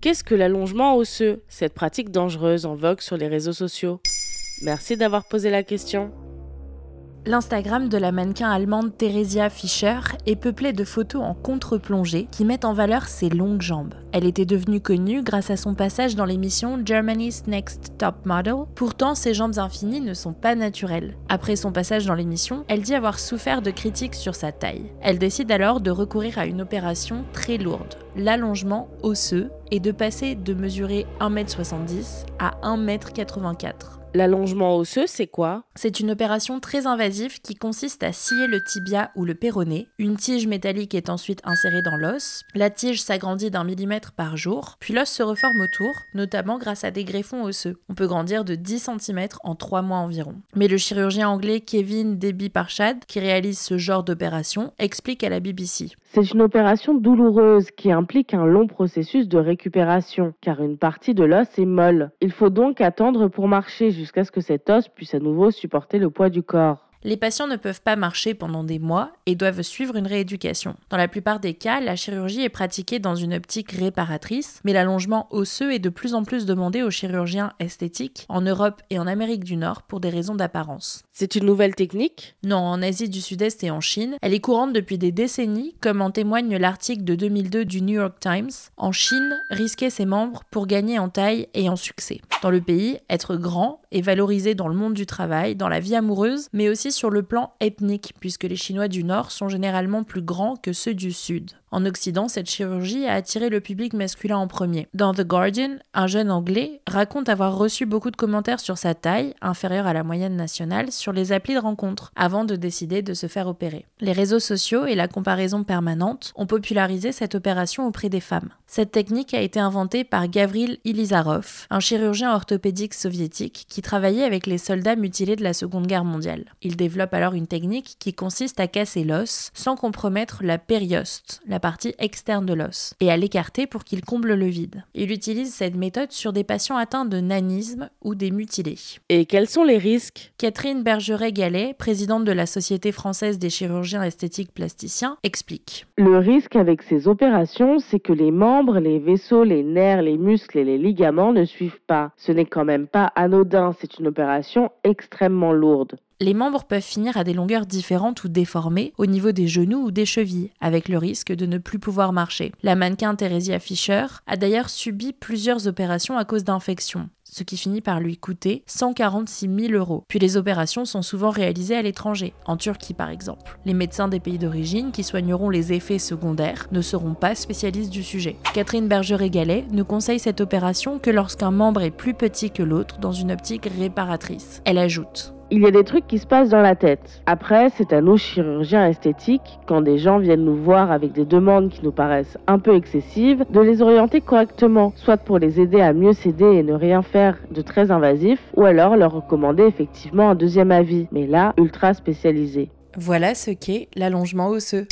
Qu'est-ce que l'allongement osseux, cette pratique dangereuse en vogue sur les réseaux sociaux Merci d'avoir posé la question. L'Instagram de la mannequin allemande Theresia Fischer est peuplé de photos en contre-plongée qui mettent en valeur ses longues jambes. Elle était devenue connue grâce à son passage dans l'émission Germany's Next Top Model. Pourtant, ses jambes infinies ne sont pas naturelles. Après son passage dans l'émission, elle dit avoir souffert de critiques sur sa taille. Elle décide alors de recourir à une opération très lourde, l'allongement osseux, et de passer de mesurer 1m70 à 1m84. L'allongement osseux, c'est quoi? C'est une opération très invasive qui consiste à scier le tibia ou le péroné. Une tige métallique est ensuite insérée dans l'os. La tige s'agrandit d'un millimètre par jour, puis l'os se reforme autour, notamment grâce à des greffons osseux. On peut grandir de 10 cm en 3 mois environ. Mais le chirurgien anglais Kevin Deby Parchad, qui réalise ce genre d'opération, explique à la BBC. C'est une opération douloureuse qui implique un long processus de récupération, car une partie de l'os est molle. Il faut donc attendre pour marcher jusqu'à ce que cet os puisse à nouveau supporter le poids du corps. Les patients ne peuvent pas marcher pendant des mois et doivent suivre une rééducation. Dans la plupart des cas, la chirurgie est pratiquée dans une optique réparatrice, mais l'allongement osseux est de plus en plus demandé aux chirurgiens esthétiques en Europe et en Amérique du Nord pour des raisons d'apparence. C'est une nouvelle technique? Non, en Asie du Sud-Est et en Chine, elle est courante depuis des décennies, comme en témoigne l'article de 2002 du New York Times. En Chine, risquer ses membres pour gagner en taille et en succès. Dans le pays, être grand est valorisé dans le monde du travail, dans la vie amoureuse, mais aussi sur le plan ethnique, puisque les Chinois du Nord sont généralement plus grands que ceux du Sud. En Occident, cette chirurgie a attiré le public masculin en premier. Dans The Guardian, un jeune Anglais raconte avoir reçu beaucoup de commentaires sur sa taille, inférieure à la moyenne nationale, sur les applis de rencontre, avant de décider de se faire opérer. Les réseaux sociaux et la comparaison permanente ont popularisé cette opération auprès des femmes. Cette technique a été inventée par Gavril Ilizarov, un chirurgien orthopédique soviétique qui travaillait avec les soldats mutilés de la Seconde Guerre mondiale. Développe alors une technique qui consiste à casser l'os sans compromettre la périoste, la partie externe de l'os, et à l'écarter pour qu'il comble le vide. Il utilise cette méthode sur des patients atteints de nanisme ou des mutilés. Et quels sont les risques? Catherine Bergeret-Gallet, présidente de la Société française des chirurgiens esthétiques plasticiens, explique. Le risque avec ces opérations, c'est que les membres, les vaisseaux, les nerfs, les muscles et les ligaments ne suivent pas. Ce n'est quand même pas anodin, c'est une opération extrêmement lourde. Les membres peuvent finir à des longueurs différentes ou déformées au niveau des genoux ou des chevilles, avec le risque de ne plus pouvoir marcher. La mannequin Theresia Fischer a d'ailleurs subi plusieurs opérations à cause d'infections ce qui finit par lui coûter 146 000 euros. Puis les opérations sont souvent réalisées à l'étranger, en Turquie par exemple. Les médecins des pays d'origine qui soigneront les effets secondaires ne seront pas spécialistes du sujet. Catherine Bergeret-Gallet ne conseille cette opération que lorsqu'un membre est plus petit que l'autre dans une optique réparatrice. Elle ajoute il y a des trucs qui se passent dans la tête. Après, c'est à nos chirurgiens esthétiques, quand des gens viennent nous voir avec des demandes qui nous paraissent un peu excessives, de les orienter correctement, soit pour les aider à mieux s'aider et ne rien faire de très invasif, ou alors leur recommander effectivement un deuxième avis, mais là, ultra spécialisé. Voilà ce qu'est l'allongement osseux.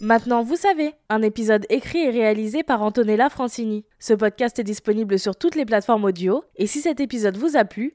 Maintenant, vous savez, un épisode écrit et réalisé par Antonella Francini. Ce podcast est disponible sur toutes les plateformes audio, et si cet épisode vous a plu,